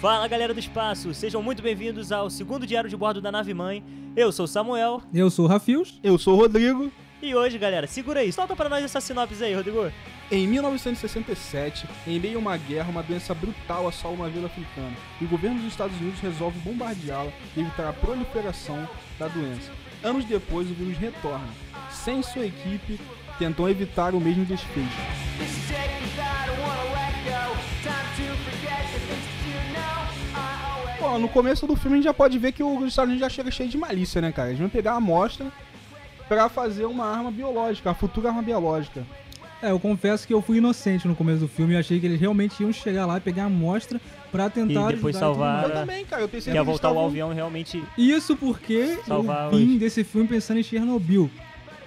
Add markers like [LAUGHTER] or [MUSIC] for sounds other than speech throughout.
Fala galera do espaço, sejam muito bem-vindos ao segundo diário de bordo da nave mãe. Eu sou o Samuel Eu sou o Rafios. Eu sou o Rodrigo. e hoje, galera, segura aí, solta pra nós essa sinopse aí, Rodrigo. Em 1967, em meio a uma guerra, uma doença brutal assola uma vila africana e o governo dos Estados Unidos resolve bombardeá-la e evitar a proliferação da doença. Anos depois, o vírus retorna. Sem sua equipe, tentam evitar o mesmo desfecho. Bom, no começo do filme a gente já pode ver que os Estados Unidos já chega cheio de malícia, né, cara? Eles vão pegar a amostra pra fazer uma arma biológica, a futura arma biológica. É, eu confesso que eu fui inocente no começo do filme e achei que eles realmente iam chegar lá e pegar a amostra pra tentar E depois salvar-. Eu também, cara. Eu pensei Quer que eles voltar o estavam- avião realmente. Isso porque Salvar eu vim os- desse filme pensando em Chernobyl,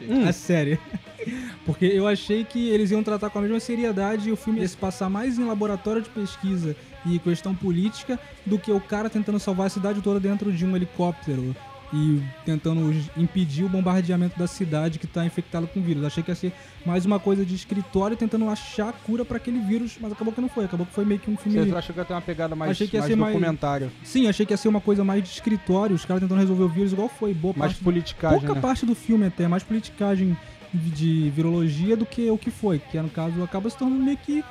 Hum. a série. [LAUGHS] Porque eu achei que eles iam tratar com a mesma seriedade e o filme ia se passar mais em laboratório de pesquisa e questão política do que o cara tentando salvar a cidade toda dentro de um helicóptero e tentando impedir o bombardeamento da cidade que tá infectada com vírus. Achei que ia ser mais uma coisa de escritório tentando achar a cura para aquele vírus, mas acabou que não foi. Acabou que foi meio que um filme Você achou que ia ter uma pegada mais, Achei que ia mais ser mais- documentário, Sim, achei que ia ser uma coisa mais de escritório, os caras tentando resolver o vírus igual foi. Boa mais parte, politicagem, pouca né? parte do filme até, mais politicagem de virologia do que o que foi. Que no caso acaba se tornando meio que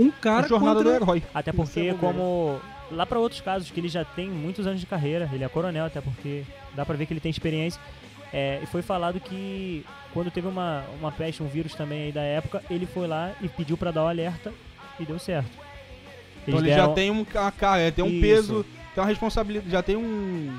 um cara A jornada contra... do herói. Até porque, é bobeira. como. Lá pra outros casos, que ele já tem muitos anos de carreira, ele é coronel, até porque dá pra ver que ele tem experiência. É, e foi falado que quando teve uma, uma peste, um vírus também aí da época, ele foi lá e pediu pra dar o alerta e deu certo. Então Eles ele já deram- tem um, uma cara, é, tem um Isso. peso, tem uma responsabilidade, já tem um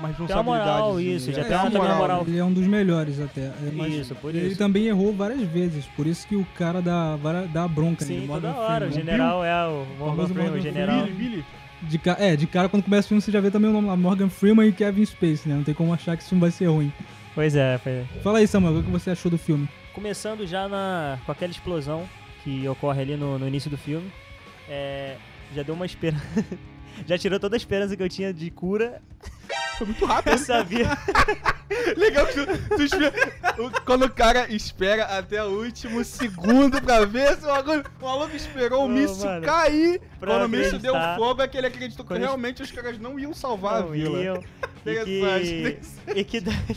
uma responsabilidade. moral, isso, já É, tem uma sim, também moral. Ele é um dos melhores até. É, mas Isso, por ele isso. também errou várias vezes, por isso que o cara dá, dá bronca nele. Sim, Morgan toda hora. O Freeman. general é o Morgan Freeman, o general. Billy, Billy. De, ca- é, de cara quando começa o filme você já vê também o nome lá, Morgan Freeman e Kevin Space, né? Não tem como achar que esse filme vai ser ruim. Pois é, foi. Fala aí, Samuel, o que você achou do filme? Começando já na, com aquela explosão que ocorre ali no, no início do filme. É, já deu uma esperança. [LAUGHS] já tirou toda a esperança que eu tinha de cura. Foi muito rápido. Eu sabia. [LAUGHS] Legal que tu, tu espera, quando o cara espera até o último segundo pra ver se o bagulho- o maluco esperou o Ô, míssil mano, cair. Quando o míssil deu fogo, é que ele acreditou que realmente os caras não iam salvar a Não vila. iam. [LAUGHS] E Interessante, que, e, que dali,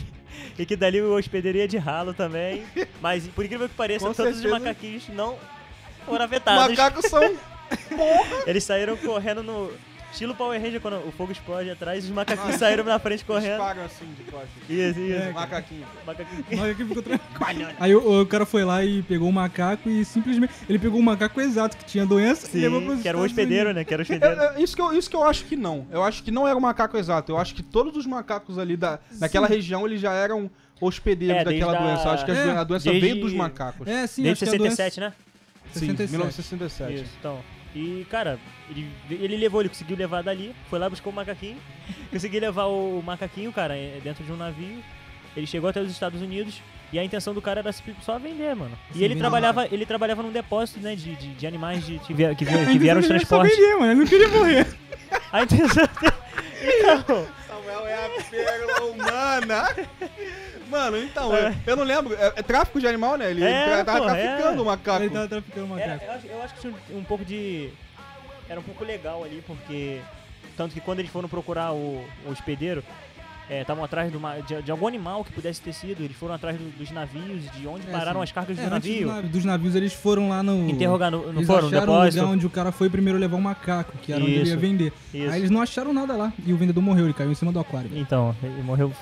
e que dali o hospedeiro ia de ralo também. Mas por incrível que pareça, Com todos os macaquinhos não foram afetados. Macacos são. [LAUGHS] Eles saíram correndo no. Estilo Power Ranger, quando o fogo explode atrás, os macaquinhos saíram na frente correndo. Disparam assim de costas. Isso, isso. É, Macaquinho. Macaquinho. Mas aqui ficou tranquilo. [LAUGHS] Aí o, o cara foi lá e pegou o macaco e simplesmente. Ele pegou o macaco exato que tinha doença e levou pros Sim, que era o hospedeiro, Unidos. né? Que era o [LAUGHS] É, hospedeiro. é, isso, que eu, isso que eu acho que não. Eu acho que não era o macaco exato. Eu acho que todos os macacos ali da, daquela região eles já eram hospedeiros É, daquela doença. Eu acho que a, É, a doença desde- veio dos macacos. É, sim, Desde acho que a 67, né? Sim, 67. 1967. Isso, então. E, cara, ele, ele levou, ele conseguiu levar dali, foi lá, buscou o macaquinho, [LAUGHS] conseguiu levar o macaquinho, cara, eh, dentro de um navio. Ele chegou até os Estados Unidos e a intenção do cara era só vender, mano. E Sim, ele trabalhava, ele trabalhava num depósito, né, de, de, de animais de, que, vie- que, que vieram os só transportes. vender, mano. Ele não queria morrer. [LAUGHS] A intenção [LAUGHS] Então, Samuel é a pérola humana. Mano, então, É. eu, eu não lembro. É, é tráfico de animal, né? Ele É, ele tava pô, traficando é. o macaco. Ele tava traficando o Era, macaco. eu, acho, eu acho que tinha um, um pouco de. Era um pouco legal ali, porque. Tanto que quando eles foram procurar o, o hospedeiro, estavam atrás de, uma- de- de algum animal que pudesse ter sido. Eles foram atrás do- dos navios, de onde É, pararam sim. as cargas É, do antes navio. do navi- dos navios, eles foram lá no. Interrogar no, no Eles fórum, no acharam um depósito. lugar onde o cara foi primeiro levar um macaco, que era onde ele Isso. ia vender. Isso. Aí eles não acharam nada lá. E o vendedor morreu, ele caiu em cima do aquário. Então, ele morreu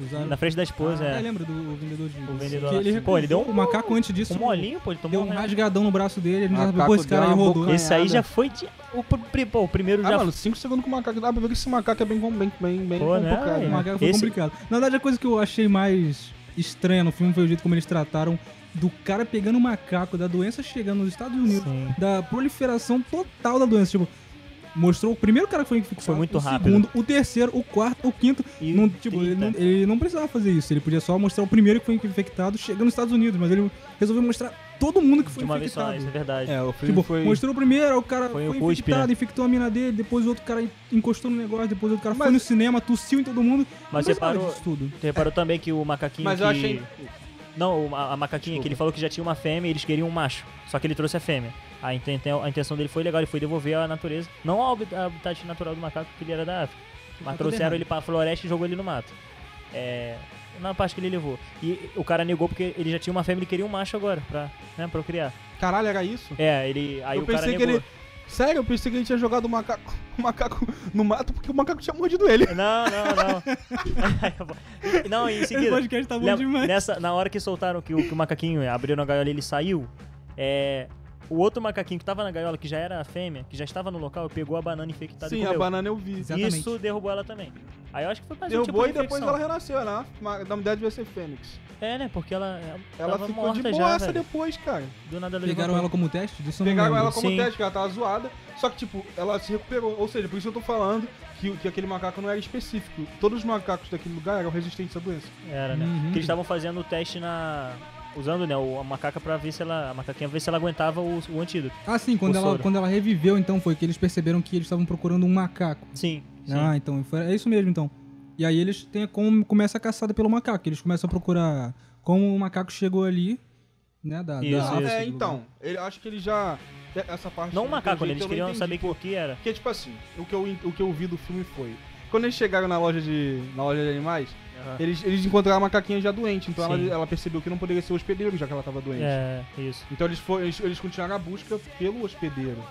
Usaram- na frente da esposa. Ah, é. lembra do o vendedor de O vendedor que ele Pô, ele deu um- O macaco antes disso. Um molinho, pô, ele tomou Deu um rasgadão no braço dele, ele não sabe, pô, esse cara aí rodou. Esse aí já foi de. O, pô, o primeiro Ah, já mano, 5 segundos com o macaco. Dá pra ver que esse macaco é bem, bem, bem, bem Pô, né, complicado. O velho? macaco foi Esse- complicado. Na verdade, a coisa que eu achei mais estranha no filme foi o jeito como eles trataram do cara pegando o macaco, da doença chegando nos Estados Unidos, Sim. da proliferação total da doença. Tipo, mostrou o primeiro cara que foi infectado, Foi muito o rápido. segundo, o terceiro, o quarto, o quinto. E Não, tipo, ele 30. não, ele não precisava fazer isso. Ele podia só mostrar o primeiro que foi infectado chegando nos Estados Unidos, mas ele resolveu mostrar todo mundo que De foi uma vez só, infectado. isso é verdade. É, o filme Tipo, foi... mostrou o primeiro, o cara Foi foi, cuspe, infectado, né? infectou a mina dele, depois o outro cara encostou no negócio, depois o outro cara Mas- foi no cinema, tossiu em todo mundo. Mas você precisava parou, disso tudo. você reparou também que o macaquinho Mas que... eu achei... Não, o- a, a macaquinha, que ele falou que já tinha uma fêmea e eles queriam um macho. Só que ele trouxe a fêmea. A, inten- a intenção dele foi legal, ele foi devolver a natureza. Não ao habi- habitat natural do macaco, porque ele era da África. Mas tudo trouxeram errado. ele pra floresta e jogou ele no mato. É. Na parte que ele levou. E o cara negou porque ele já tinha uma fêmea e ele queria um macho agora, pra né, procriar. Caralho, era isso? É, ele. Aí eu o cara que negou. ele. Sério, eu pensei que ele tinha jogado o macaco, [LAUGHS] o macaco no mato porque o macaco tinha mordido ele. Não, não, não. não, em Esse seguida. podcast tá bom lembra- demais. nessa, na hora que soltaram que o, que o macaquinho abriu na gaiola e ele saiu, é, o outro macaquinho que tava na gaiola, que já era a fêmea, que já estava no local, pegou a banana infectada e Sim, a comeu. banana eu vi. Exatamente. Isso derrubou ela também. Aí eu acho que foi mais um Derrubou tipo e de depois infecção. ela renasceu, né? Ma- Na mulher devia ser Fênix. É, né? Porque ela, ela, Ela tava ficou morta de já, boaça velho. depois, cara. Do nada ela Pegaram levantou. ela como teste? Disso eu não Pegaram lembro. ela como Sim. teste, que ela tava zoada. Só que, tipo, ela se recuperou. Ou seja, por isso eu tô falando que, que aquele macaco não era específico. Todos os macacos daquele lugar eram resistentes à doença. Era, né? Uhum. Porque eles estavam fazendo o teste na... Usando, né, o- a macaca pra ver se ela... A macaquinha pra ver se ela aguentava o, o antídoto. Ah, sim, quando ela, soro. quando ela reviveu, então, foi que eles perceberam que eles estavam procurando um macaco. Sim, sim. Ah, então, foi- é isso mesmo, então. E aí eles têm como começa a caçada pelo macaco. Eles começam a procurar como o macaco chegou ali, né, da, da Isso, África, isso. é, então. Ele, acho que ele já. Essa parte. Não o macaco, né? Eles queriam entendi, saber o que era. Porque, tipo assim, o que, eu, o que eu vi do filme foi. Quando eles chegaram na loja de. na loja de animais, eles, eles encontraram a macaquinha já doente. Então ela, Sim. ela percebeu que não poderia ser hospedeiro, já que ela tava doente. É, isso. Então eles, foram, eles, eles continuaram a busca pelo hospedeiro.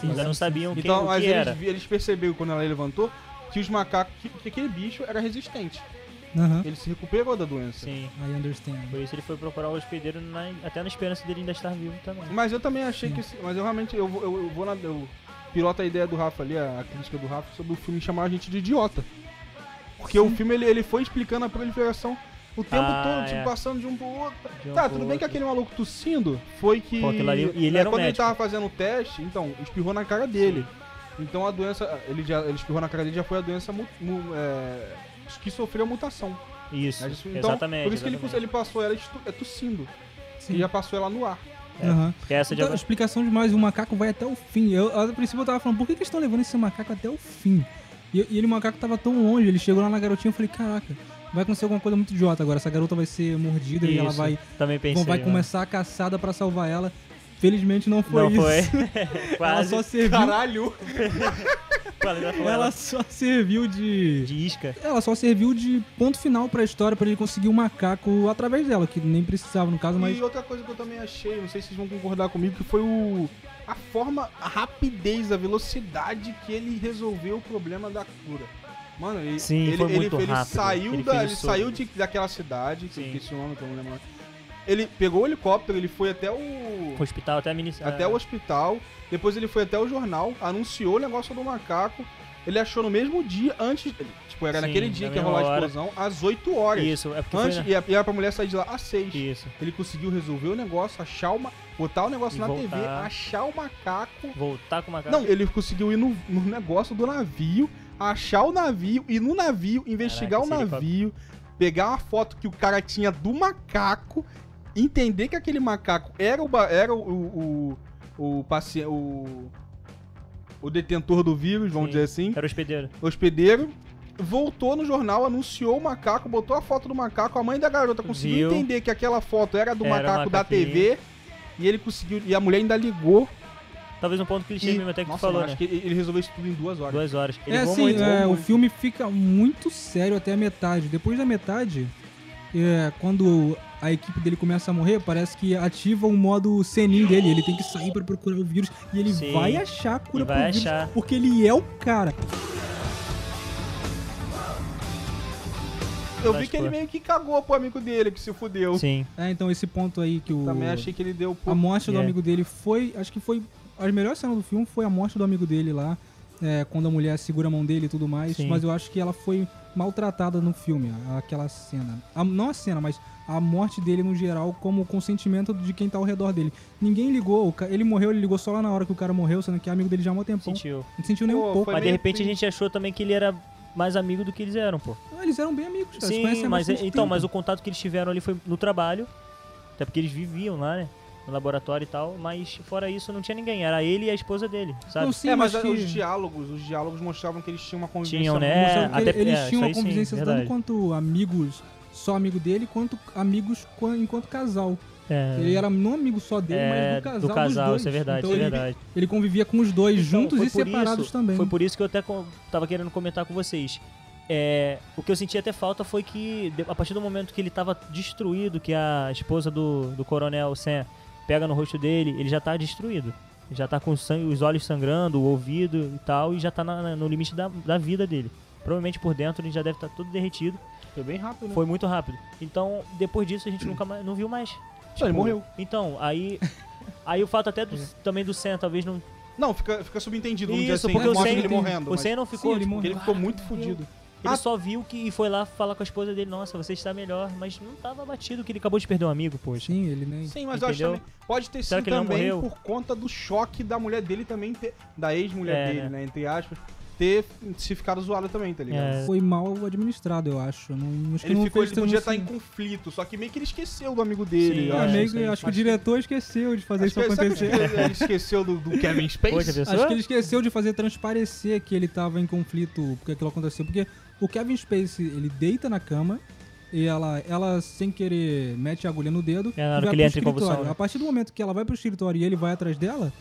Sim, ainda não sabiam quem, Então, o mas que eles, era. eles perceberam quando ela levantou que os macacos. Que, que aquele bicho era resistente. Aham. Ele se recuperou da doença. Sim. I understand. Por isso ele foi procurar o hospedeiro na- até na esperança dele ainda estar vivo também. Mas eu também achei que. esse- Mas eu realmente. Eu, eu, eu vou na. Eu piloto a ideia do Rafa ali, a, a crítica do Rafa, sobre o filme chamar a gente de idiota. Porque o filme ele, ele foi explicando a proliferação o tempo Ah, todo, tipo, é. passando de um pro outro. De um tá, pro tudo bem que outro. aquele maluco tossindo foi que. Pô, ali- e ele né, era um Quando ele médico. tava fazendo o teste, então, espirrou na cara dele. Então a doença. Ele, já, ele espirrou na cara dele já foi a doença mu- mu- é, que sofreu a mutação. Isso, né? Então, exatamente. por isso que ele, exatamente. ele passou ela estu- é, tossindo. Sim. E já passou ela no ar. É. Porque essa de Então, explicação demais, o macaco vai até o fim. Eu, a princípio eu tava falando, por que, que eles estão levando esse macaco até o fim? E, e ele, o macaco tava tão longe, ele chegou lá na garotinha e eu falei, caraca, vai acontecer alguma coisa muito idiota agora. Essa garota vai ser mordida e ela Isso, vai, Também pensei. vão, vai né? começar a caçada pra salvar ela. Felizmente não foi Não isso. foi. [LAUGHS] Ela Quase. só serviu, Caralho! [LAUGHS] Ela só serviu de... de isca. Ela só serviu de ponto final pra história, pra ele conseguir o macaco através dela, que nem precisava no caso, mas... E outra coisa que eu também achei, não sei se vocês vão concordar comigo, que foi o a forma, a rapidez, a velocidade que ele resolveu o problema da cura. Mano, ele, Sim, ele, foi ele, muito ele rápido. saiu, Ele da, ele saiu de, daquela cidade, que eu Sim. esqueci o nome, que eu não lembro. Ele pegou o helicóptero, ele foi até o O hospital até a mini... até o hospital, depois ele foi até o jornal, anunciou o negócio do macaco. Ele achou no mesmo dia, antes. Tipo, era Sim, naquele dia na que ia rolar a explosão, às 8 horas. Isso, é porque Antes, foi... e, era pra mulher sair de lá às 6. Na... Isso. Ele conseguiu resolver o negócio, achar uma. botar o negócio E na voltar. TV, achar o macaco. Voltar com o macaco. Não, ele conseguiu ir no, no negócio do navio, achar o navio, ir no navio, investigar Caraca, o navio, pegar uma foto que o cara tinha do macaco, entender que aquele macaco era o. Era o. o, o, o paciente. O, o detentor do vírus, vamos Sim. dizer assim, Era o hospedeiro. hospedeiro. Voltou no jornal, anunciou o macaco, botou a foto do macaco. A mãe da garota conseguiu Viu. entender que aquela foto era do Era o macaco da. TV. E ele conseguiu. E a mulher ainda ligou. Talvez um ponto clichê E, mesmo até que nossa, tu falou, né? acho que ele resolveu isso tudo em duas horas. Duas horas. Ele É assim, muito. é, o filme fica muito sério até a metade. Depois da metade, é, quando a equipe dele começa a morrer, parece que ativa o modo senin dele. Ele tem que sair pra procurar o vírus e ele Sim. vai achar a cura E vai pro vírus, achar. porque ele é o cara. Eu vi que ele meio que cagou pro amigo dele, que se fudeu. Sim. É, então esse ponto aí que o Também achei que ele deu a morte do É. amigo dele foi, acho que foi a melhor cena do filme foi a morte do amigo dele lá, é, quando a mulher segura a mão dele e tudo mais. Sim. Mas eu acho que ela foi maltratada no filme, aquela cena. A- não a cena, mas a morte dele no geral como consentimento de quem tá ao redor dele. Ninguém ligou, ele morreu, ele ligou só lá na hora que o cara morreu, sendo que é amigo dele já há um tempão. Sentiu. Não sentiu nem Pô, um pouco. foi Mas de repente a gente achou também que ele era mais amigo do que eles eram, pô. Ah, Eles eram bem amigos, cara. Sim, mas bastante então, tempo. mas o contato que eles tiveram ali foi no trabalho. Até porque eles viviam lá, né? No laboratório e tal, mas fora isso não tinha ninguém, era ele e a esposa dele, sabe? Não, sim, é, mas, mas que- os diálogos, os diálogos mostravam que eles tinham uma convivência Tinham, né? Até- eles é, tinham uma aí sim, convivência tanto verdade. quanto amigos só amigo dele, quanto amigos quan- enquanto casal. É, Ele era não amigo só dele, é, mas do casal. do casal, isso é verdade, Então isso é ele, verdade. ele convivia com os dois Então, juntos e separados isso- também. Foi por isso que eu até tava querendo comentar com vocês. É, o que eu senti até falta foi que, a partir do momento que ele tava destruído, que a esposa do, do coronel Sam pega no rosto dele, ele já tá destruído. Ele já tá com sangue, os olhos sangrando, o ouvido e tal, e já tá na- na- no limite da, da vida dele. Provavelmente por dentro ele já deve estar todo derretido. Foi bem rápido, né? Foi muito rápido. Então, depois disso, a gente nunca mais não viu mais. Só ele Tipo, morreu. Então, aí. [LAUGHS] Aí o fato até do- também do Sam, talvez não. Não, fica, fica subentendido, Isso, assim. porque né? o Sam, ele morrendo. o mas- Sam não ficou. Sim, ele tipo, Porque ele ficou muito fudido. Ele Ah. só viu que e foi lá falar com a esposa dele, nossa, você está melhor, mas não tava batido que ele acabou de perder um amigo, poxa. Sim, ele nem. Sim, mas eu acho Entendeu? também. Pode ter Será sido que ele não também morreu? por conta do choque da mulher dele também, ter- da ex-mulher É, dele, né? né? Entre aspas, ter se ficado zoada também, tá ligado? É. Foi mal administrado, eu acho. Não, acho que Ele não ficou, ele podia estar em assim. conflito, só que meio que ele esqueceu do amigo dele. Sim, eu É, acho, meio sim. que- acho que o diretor esqueceu de fazer Acho isso acontecer. que ele esqueceu do, do [LAUGHS] Kevin Space? Pessoa? Acho que ele esqueceu de fazer transparecer que ele tava em conflito porque aquilo aconteceu. Porque o Kevin Spacey, ele deita na cama e ela, ela sem querer, mete a agulha no dedo É, na hora vai que ele pro entra em convulsão, escritório. né? A partir do momento que ela vai pro escritório e ele vai atrás dela,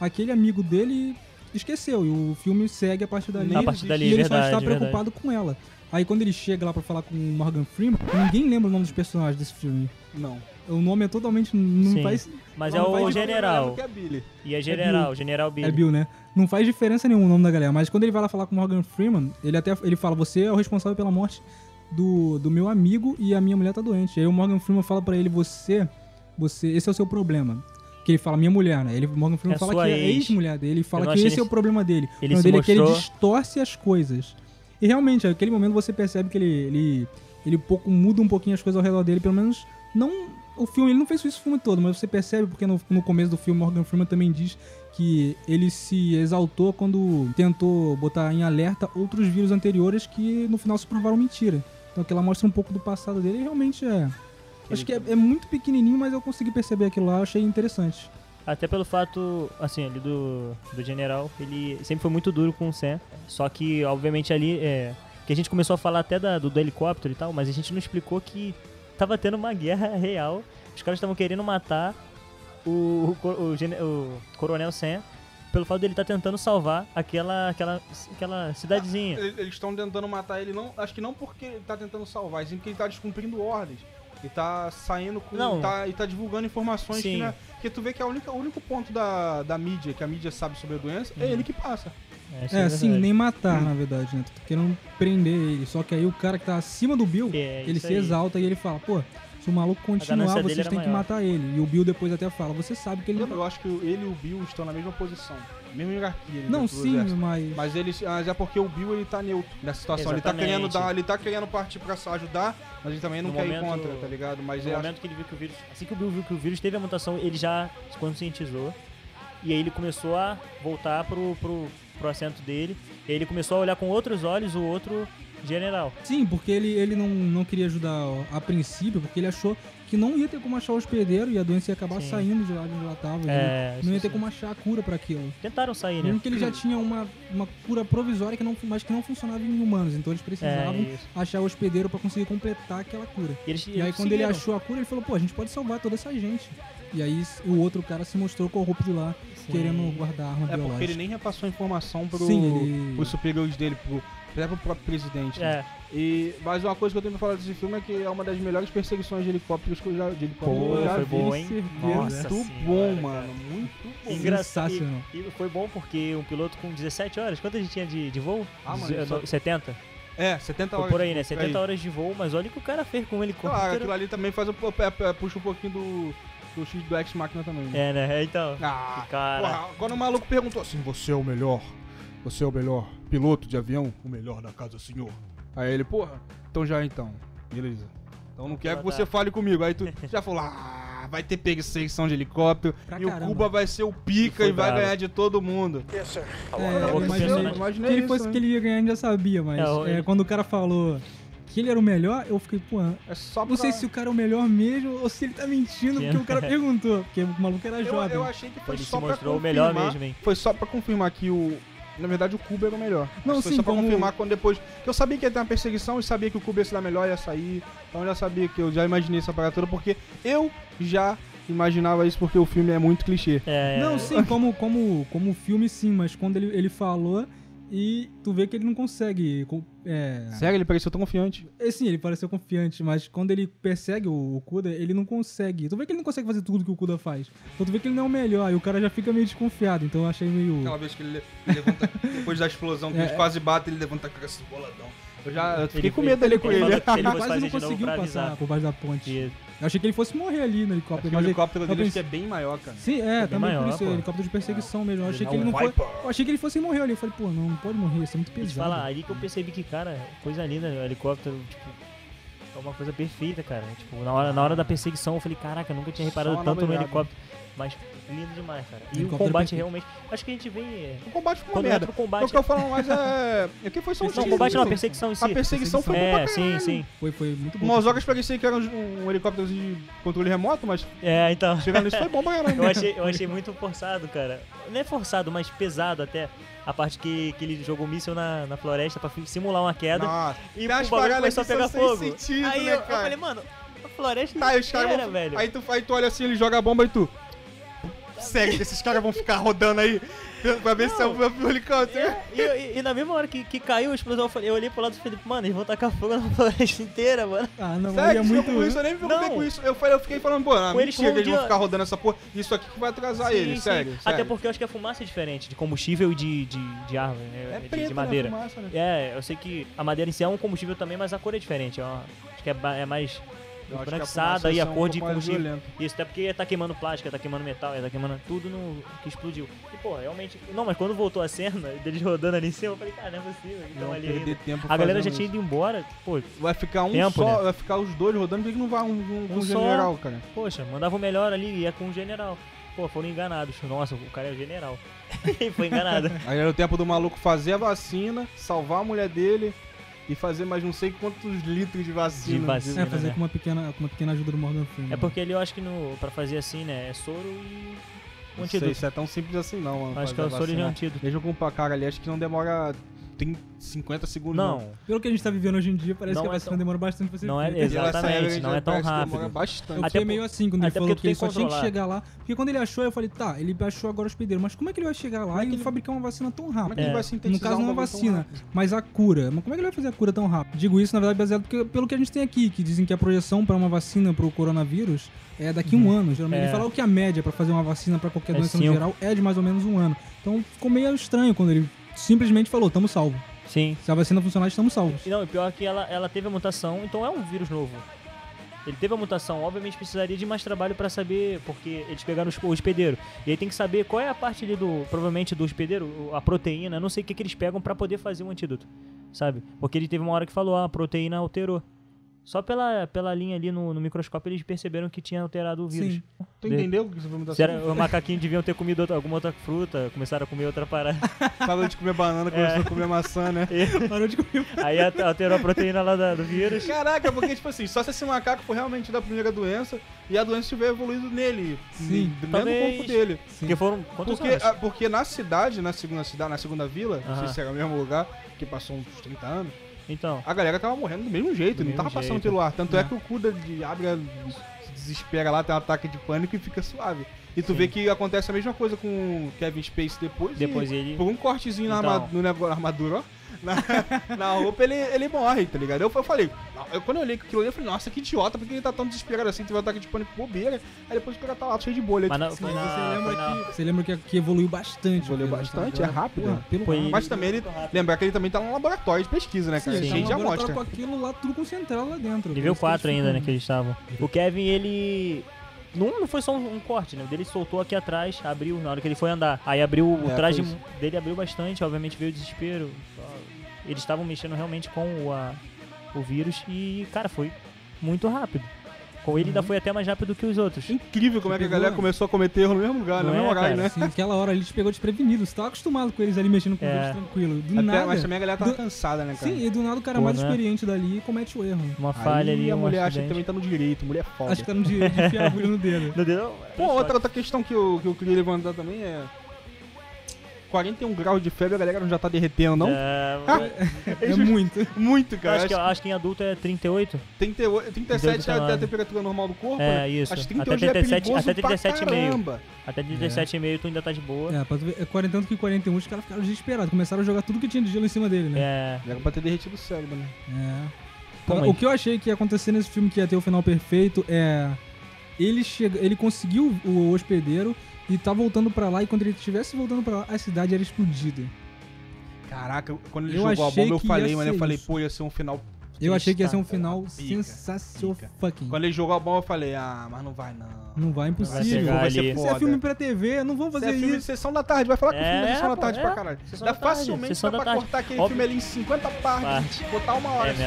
aquele amigo dele esqueceu. E o filme segue a partir dali. A partir dali, e ele só verdade, está verdade. preocupado com ela. Aí quando ele chega lá pra falar com o Morgan Freeman, ninguém lembra o nome dos personagens desse filme. Não. O nome é totalmente. Não Sim. faz. Mas não é faz o general. Que é Billy. E é general, Bill. o general Billy. É Bill, né? Não faz diferença nenhuma o nome da galera. Mas quando ele vai lá falar com o Morgan Freeman, ele até ele fala: Você é o responsável pela morte do, do meu amigo e a minha mulher tá doente. Aí o Morgan Freeman fala pra ele: Você, você, esse é o seu problema. Que ele fala, minha mulher, né? Ele, Morgan Freeman É fala que é ex. ex-mulher dele. Ele fala que esse é ele- o problema dele. ele o problema dele é que ele mostrou- distorce as coisas. E realmente, naquele momento você percebe que ele, ele, ele pouco muda um pouquinho as coisas ao redor dele, pelo menos não. O filme, ele não fez isso o filme todo, mas você percebe, porque no, no começo do filme Morgan Freeman também diz que ele se exaltou quando tentou botar em alerta outros vírus anteriores que no final se provaram mentira. Então que ela mostra um pouco do passado dele e realmente é. Acho que é, é muito pequenininho, mas eu consegui perceber aquilo lá, achei interessante. Até pelo fato, assim, ali do, do general, ele sempre foi muito duro com o Sam. Só que, obviamente, ali, é, que a gente começou a falar até da- do, do helicóptero e tal, mas a gente não explicou que tava tendo uma guerra [LAUGHS] real. Os caras estavam querendo matar o, o, o o coronel Sam pelo fato dele estar tentando salvar aquela, aquela, aquela cidadezinha. Eles eles estão tentando matar ele, não, acho que não porque ele tá tentando salvar, sim porque ele tá descumprindo ordens. E tá saindo com. Não. Tá, e tá divulgando informações que, Sim. né, porque tu vê que a única, o único ponto da, da mídia, que a mídia sabe sobre a doença, é Uhum. ele que passa. isso É, verdade. assim, nem matar, na verdade, né? Tu tá querendo prender ele. Só que aí o cara que tá acima do Bill, É, ele se aí. exalta e ele fala, pô, se o maluco continuar, vocês têm que matar ele. E o Bill depois até fala, você sabe que ele Eu, não... eu acho que ele e o Bill estão na mesma posição, mesma hierarquia. ali Não, sim, mas... Mas eles, mas é porque o Bill ele tá neutro nessa situação. Ele tá querendo dar, ele tá querendo partir pra ajudar, mas ele também não No quer ir momento- contra, tá ligado? Mas No é, momento que ele viu que o vírus. Assim que o Bill viu que o vírus teve a mutação, ele já se conscientizou. E aí ele começou a voltar pro, pro, pro assento dele. E aí ele começou a olhar com outros olhos o outro general. Sim, porque ele, ele não, não queria ajudar a princípio, porque ele achou que não ia ter como achar o hospedeiro e a doença ia acabar Sim. saindo de lá de onde ela tava. É, não ia isso ter sim. como achar a cura pra aquilo. Tentaram sair, né? Mesmo que ele já [CLEARS THROAT] tinha uma, uma cura provisória, que não, mas que não funcionava em humanos. Então eles precisavam É, achar o hospedeiro pra conseguir completar aquela cura. E, eles, E aí quando ele achou a cura, ele falou, pô, a gente pode salvar toda essa gente. E aí o outro cara se mostrou corrupto lá, Sim. querendo guardar a arma é porque biológica. ele nem repassou a informação pro, Sim, ele- pros superiores dele, pro, até pro próprio presidente. né? É, E mais uma coisa que eu tenho pra falar desse filme é que é uma das melhores perseguições de helicópteros que eu já, de helicóptero Pô, que eu já foi vi. boa, hein? Nossa Muito senhora, bom, cara. mano. Muito bom. engraçado. E, e foi bom porque um piloto com 17 horas, quanto a gente tinha de, de voo? Ah, mano, só- 70? É, 70 Foi horas. por aí, né? 70 Aí. horas de voo, mas olha o que o cara fez com Claro, helicóptero. aquilo ali também faz um, po- é, é, puxa um pouquinho do, do X do X Machina também. Né? É, né? Então. Ah, Cara. porra, quando o maluco perguntou assim, você é o melhor, você é o melhor piloto de avião, o melhor da casa, senhor. Aí ele, porra, então já então, beleza. Então não quero que você fale comigo. Aí tu [LAUGHS] já falou, ah, vai ter perseguição de helicóptero Pra e o caramba. Cuba vai ser o pica E vai bravo. ganhar de todo mundo. É, Acabou eu que o imaginei, imaginei que ele isso, fosse né? que ele ia ganhar, a gente já sabia, mas É, o- é, quando o cara falou que ele era o melhor, eu fiquei, pô, É só não pra... sei se o cara é o melhor mesmo ou se ele tá mentindo porque o cara [LAUGHS] perguntou, porque o maluco era eu, é jovem. eu achei que foi Ele só se pra mostrou o confirmar. melhor mesmo, hein? Foi só pra confirmar que o, Na verdade, o Cubo era o melhor. Não, Mas foi sim, só pra como- confirmar quando depois. Que eu sabia que ia ter uma perseguição e sabia que o Cubo ia se dar melhor, ia sair. Então eu já sabia que eu já imaginei essa parada toda, porque eu já imaginava isso porque o filme é muito clichê. É, Não, sim, como, como, como filme sim, mas quando ele, ele falou e tu vê que ele não consegue. É, Sério, ele pareceu tão confiante. é, sim, ele pareceu confiante, mas quando ele persegue o, o Kuda, ele não consegue. Tu vê que ele não consegue fazer tudo que o Kuda faz. Então tu vê que ele não é o melhor, e o cara já fica meio desconfiado, então eu achei meio. Aquela vez que ele levanta, [LAUGHS] depois da explosão, que É, eles quase batem, ele levanta a cabeça boladão. Eu já eu fiquei Ele- com medo dele com ele ele. ele Ele quase não conseguiu passar por baixo da ponte. que- Eu achei que ele fosse morrer ali no helicóptero. O mas ele- helicóptero eu dele pensei- é bem maior, cara. Sim, é, bem também maior, por isso, pô. helicóptero de perseguição mesmo. Eu achei Ele que ele é não foi. Eu achei que ele fosse morrer ali. Eu falei, pô, não, não pode morrer, isso é muito pesado. falar, ali que eu percebi que, cara, coisa linda, o helicóptero, tipo, é uma coisa perfeita, cara. Tipo, na hora, na hora da perseguição eu falei, caraca, eu nunca tinha Só reparado uma tanto no helicóptero. Mas lindo demais, cara. E o combate perfeito. realmente. Acho que a gente vê. é, O combate foi uma merda. o combate. O que eu falo mais é. O que foi só um Não, o combate não, a assim. perseguição em si. A perseguição foi É, boa sim, sim. Foi, foi muito bom. Umas horas parecia que era um, um helicóptero de controle remoto, mas É, então. chegando nisso foi bom pra caralho. [LAUGHS] Eu achei, eu achei muito forçado, cara. Não é forçado, mas pesado até. A parte que, que ele jogou míssil na, na floresta pra simular uma queda. Nossa. e o bagulho paradas começou a pegar fogo. sentido, aí né, eu, eu falei, mano, a floresta caras inteira, vão, velho. Aí tu, aí tu olha assim, ele joga a bomba e tu. Segue, que esses caras vão ficar rodando aí pra ver se é o meu helicóptero. É, e, e- e na mesma hora que, que caiu a explosão, eu, falei, eu olhei pro lado e falei, mano, eles vão tacar fogo na [LAUGHS] floresta inteira, mano. Ah, não, Sério, é muito... com isso, eu nem me preocupei Não. com isso. Eu, falei, eu fiquei falando, pô, Com eles mentira que eles vão ficar rodando essa porra. Isso aqui que vai atrasar Sim, eles, sim. sério, Até sério. porque eu acho que a fumaça é diferente de combustível e de, de, de árvore, né? É de, preta, de madeira. Né, fumaça, né? É, eu sei que a madeira em si é um combustível também, mas a cor é diferente. ó. acho que é, é mais Branquiçada e a é um cor de combustível. Isso, até porque tá queimando plástico, tá queimando metal, tá queimando tudo no que explodiu. E, pô, realmente. Não, mas quando voltou a cena, [LAUGHS] deles rodando ali em cima, eu falei, cara, não é possível. Eles Não ali ainda. tempo A galera já tinha ido embora. Pô, Vai ficar um Tempo, só, né? vai ficar os dois rodando, por que não vai um, um, Um um só. general, cara? poxa, mandava o melhor ali e ia com o general. Pô, foram enganados. Nossa, o cara é general. [LAUGHS] foi enganado. Aí era o tempo do maluco fazer a vacina, salvar a mulher dele e fazer mais não sei quantos litros de vacina. De vacina. É, fazer né? com uma pequena, com uma pequena ajuda do Morgan Freeman. É porque ali eu acho que no, pra fazer assim, né? É soro e. Um Não sei antídoto. se é tão simples assim não, mano. Acho que é o soro e antídoto. Deixa eu comprar, cara, ali acho que não demora 30, 50 segundos. Não, Pelo que a gente tá vivendo hoje em dia, parece Não que a é vacina tão- demora bastante pra ser Não é feita. Exatamente, não é tão rápido. Demora bastante. Eu Até meio assim quando ele falou que ele tem só tinha que chegar lá. Porque quando ele achou, eu falei, tá, ele achou agora o hospedeiro, mas como é que ele vai chegar lá e fabricar uma vacina tão Como é rápido? que ele É. vai No sintetizar caso, um não a bagulho tão vacina, rápido? mas a cura. Mas como é que ele vai fazer a cura tão rápido? Digo isso, na verdade, baseado porque- pelo que a gente tem aqui, que dizem que a projeção para uma vacina pro coronavírus é daqui um ano. Geralmente, É. ele fala que a média para fazer uma vacina para qualquer É doença no geral é de mais ou menos um ano. Então ficou meio estranho quando ele simplesmente falou, tamo salvo. sim. Se a vacina funcionar, estamos salvos. E Não, e pior é que ela, ela teve a mutação, então é um vírus novo. Ele teve a mutação, obviamente precisaria de mais trabalho pra saber, porque eles pegaram o hospedeiro. E aí tem que saber qual é a parte ali do, provavelmente do hospedeiro, o- a proteína, não sei o que, que eles pegam pra poder fazer um antídoto, sabe? Porque ele teve uma hora que falou, ah, a proteína alterou. Só pela, pela linha ali no, no microscópio eles perceberam que tinha alterado o vírus. Sim. Tu De- entendeu o que você me Se era- os macaquinhos deviam ter comido outra- alguma outra fruta, começaram a comer outra parada. [LAUGHS] Parou de comer banana, começou a comer maçã, né? E [LAUGHS] Parou de comer. aí alter- alterou a proteína lá da- do vírus. Caraca, porque, tipo assim, só se esse macaco for realmente da primeira doença e a doença tiver evoluído nele, Sim, dentro do corpo dele. Porque foram Porque, a- porque na cidade, na segunda cidade, na segunda vila, não sei se era o mesmo lugar, que passou uns 30 anos, Então, a galera tava morrendo do mesmo jeito, Do não mesmo tava passando jeito. pelo ar. Tanto é. Não. que o Kuda de abre, a- se desespera lá, tem um ataque de pânico e fica suave. E tu Sim. vê que acontece a mesma coisa com o Kevin Space depois. depois ele. por um cortezinho na, Então. nego- na armadura, ó. Na, na roupa ele, ele morre, tá ligado? Eu, eu falei, eu, quando eu olhei aquilo ali, eu falei, nossa, que idiota, porque ele tá tão desesperado assim, teve um ataque de pânico bobeira. Aí depois o cara tá lá cheio de bolha. Mas tipo, não, Sim, foi mas na, você lembra na- que, você lembra que, que evoluiu bastante. Evoluiu bastante, sabe? é rápido, Porra, né? pelo Foi. Mas também ele. Lembrar que ele também tá num laboratório de pesquisa, né, cara? Sim, cheio de amostra. com aquilo lá tudo concentrado lá dentro. Nível Por isso 4 que eles ainda, né, que eles estavam. O Kevin, ele. Não, não foi só um, um corte, né? O dele soltou aqui atrás, abriu na hora que ele foi andar. Aí abriu, o É, traje dele abriu bastante, obviamente veio o desespero. Eles estavam mexendo realmente com o, a- o vírus e, cara, foi muito rápido. Com ele ainda foi até mais rápido que os outros. Incrível como é que a galera começou a cometer erro no mesmo lugar, no Não mesmo é, horário, cara? né? Sim, aquela hora ali te pegou desprevenido. Você tava acostumado com eles ali mexendo com É. o vírus tranquilo. Do Até- nada. mas também a galera tava do- cansada, né, cara? Sim, e do nada o cara Pô, mais né? experiente dali comete o erro. Uma falha Aí ali, a um mulher acha que acidente. também tá no direito, mulher foda. Acho que tá no direito de enfiar a agulha no dedo. [LAUGHS] Meu Deus, Pô, outra, outra questão que eu, que eu queria levantar também é. 41 graus de febre, a galera não já tá derretendo, não? É, [LAUGHS] É muito. [LAUGHS] Muito, eu cara. acho, que, acho que em adulto é 38. 38, 37 é a, 39. a temperatura normal do corpo, É, né? isso. Acho que Até 38 já é 37 perigoso até 37,5. pra caramba. Até 37,5 tu ainda tá de boa. É, pra tu ver, é 40 tanto que 41 os caras ficaram desesperados. Começaram a jogar tudo que tinha de gelo em cima dele, né? É. Era pra ter derretido o cérebro, né? É. Como o que eu achei que ia acontecer nesse filme que ia ter o final perfeito é. Ele, chega, ele conseguiu o hospedeiro e tá voltando pra lá. E quando ele estivesse voltando pra lá, a cidade era explodida. Caraca, quando ele Eu jogou a bomba, eu falei, mano, eu falei, isso. pô, ia ser um final. Eu achei que ia ser um final sensacional. Quando ele jogou a bomba, eu falei, ah, mas não vai não. Não vai, Vai impossível. chegar vai ser foda. é filme pra TV, não vão Isso fazer é filme de isso. sessão da tarde, vai falar que o filme é É, sessão da tarde é. pra caralho. Sessão Dá da tarde, facilmente sessão dá pra tarde. cortar aquele Óbvio. filme ali em 50 partes, Parte. botar uma hora É só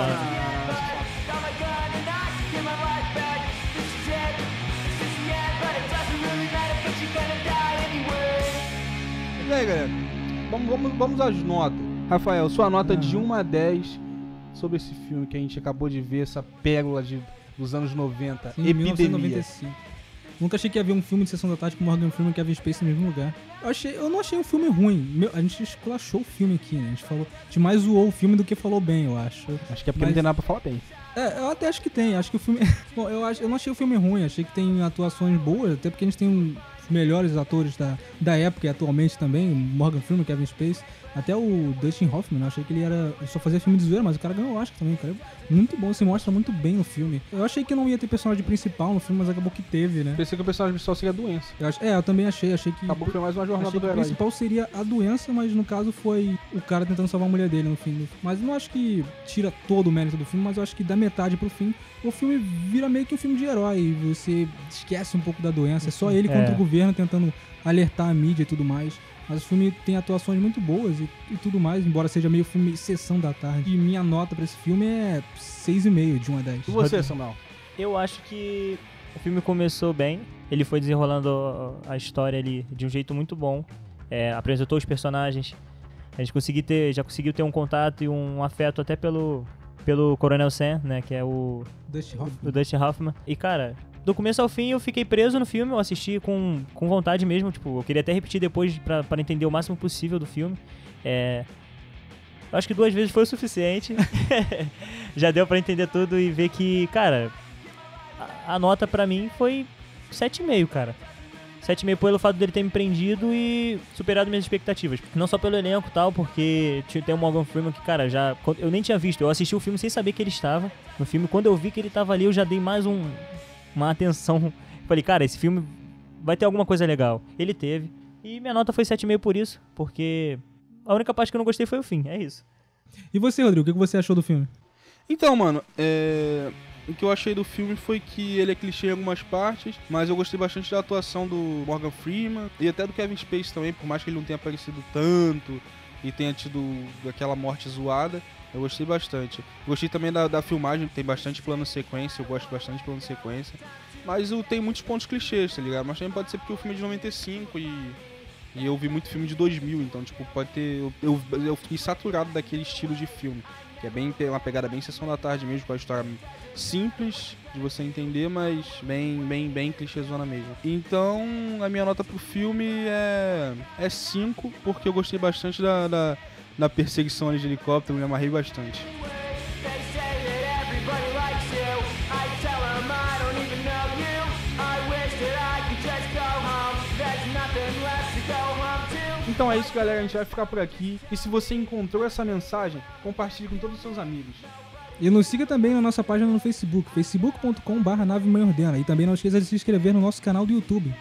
E aí, galera? Vamos, vamos, vamos às notas. Rafael, sua nota Ah. de 1 a 10 sobre esse filme que a gente acabou de ver, essa pérola de, dos anos 90, Sim, Epidemia. 1995. Nunca achei que ia ver um filme de Sessão da Tarde com Morgan Freeman e Kevin Spacey no mesmo lugar. Eu, achei, eu não achei um filme ruim. Meu, a gente esculachou o filme aqui, né? A gente, falou, a gente mais zoou o filme do que falou bem, eu acho. Acho que é porque Mas- não tem nada pra falar bem. É, eu até acho que tem. Acho que o filme. [LAUGHS] Bom, eu, acho, eu não achei o filme ruim. Achei que tem atuações boas, até porque a gente tem um- melhores atores da, da época e atualmente também. o Morgan Freeman, Kevin Spacey. Até o Dustin Hoffman, eu achei que ele era. ele só fazia filme de zoeira, mas o cara ganhou o Oscar também. O cara é muito bom, se mostra muito bem no filme. Eu achei que não ia ter personagem principal no filme, mas acabou que teve, né? Pensei que o personagem principal seria a doença. Eu acho- é, eu também achei. Achei que. Acabou que foi mais uma jornada Achei que do o herói. principal seria a doença, mas no caso foi o cara tentando salvar a mulher dele no fim. Mas não acho que tira todo o mérito do filme, mas eu acho que da metade pro fim, o filme vira meio que um filme de herói. Você esquece um pouco da doença. É só ele É. contra o governo tentando alertar a mídia e tudo mais. Mas o filme tem atuações muito boas e, e tudo mais, embora seja meio filme sessão da tarde. E minha nota pra esse filme é 6,5 de 1 a 10. E você, Samuel? Eu acho que o filme começou bem. Ele foi desenrolando a história ali de um jeito muito bom. É, apresentou os personagens. A gente conseguiu ter, já conseguiu ter um contato e um afeto até pelo, pelo Coronel Sam, né? Que é o, Dustin o Hoffman. Dustin Hoffman. E, cara, do começo ao fim eu fiquei preso no filme. Eu assisti com, com vontade mesmo. Tipo, eu queria até repetir depois pra entender o máximo possível do filme. É, acho que duas vezes foi o suficiente. [LAUGHS] Já deu pra entender tudo e ver que, cara, a, a nota pra mim foi 7,5, cara. 7,5 pelo fato dele ter me prendido e superado minhas expectativas. Não só pelo elenco e tal, porque tem o Morgan Freeman que, cara, já. Eu nem tinha visto. Eu assisti o filme sem saber que ele estava no filme. Quando eu vi que ele tava ali, eu já dei mais um, uma atenção. [LAUGHS] Falei, cara, esse filme vai ter alguma coisa legal. Ele teve. E minha nota foi 7,5 por isso, porque a única parte que eu não gostei foi o fim. É isso. E você, Rodrigo, o que que você achou do filme? Então, mano, é... o que eu achei do filme foi que ele é clichê em algumas partes, mas eu gostei bastante da atuação do Morgan Freeman e até do Kevin Spacey também, por mais que ele não tenha aparecido tanto e tenha tido aquela morte zoada. Eu gostei bastante. Gostei também da, da filmagem, tem bastante plano sequência, eu gosto bastante de plano sequência. Mas eu tenho muitos pontos clichês, tá ligado? Mas também pode ser porque o filme é de 95 e, e eu vi muito filme de 2000, então, tipo, pode ter. Eu, eu, eu fiquei saturado daquele estilo de filme. Que é bem uma pegada bem sessão da tarde mesmo, com a história simples de você entender, mas bem, bem, bem clichêzona mesmo. Então, a minha nota pro filme é é 5, porque eu gostei bastante da, da, da perseguição ali de helicóptero, me amarrei bastante. Então é isso, galera. A gente vai ficar por aqui. E se você encontrou essa mensagem, compartilhe com todos os seus amigos. E nos siga também na nossa página no Facebook, facebook.com.br Nave. E também não esqueça de se inscrever no nosso canal do YouTube.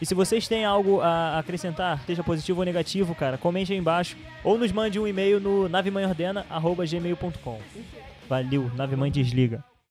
E se vocês têm algo a acrescentar, seja positivo ou negativo, cara, comente aí embaixo. Ou nos mande um e-mail no navemanhordena.gmail.com. Valeu, Nave Mãe desliga.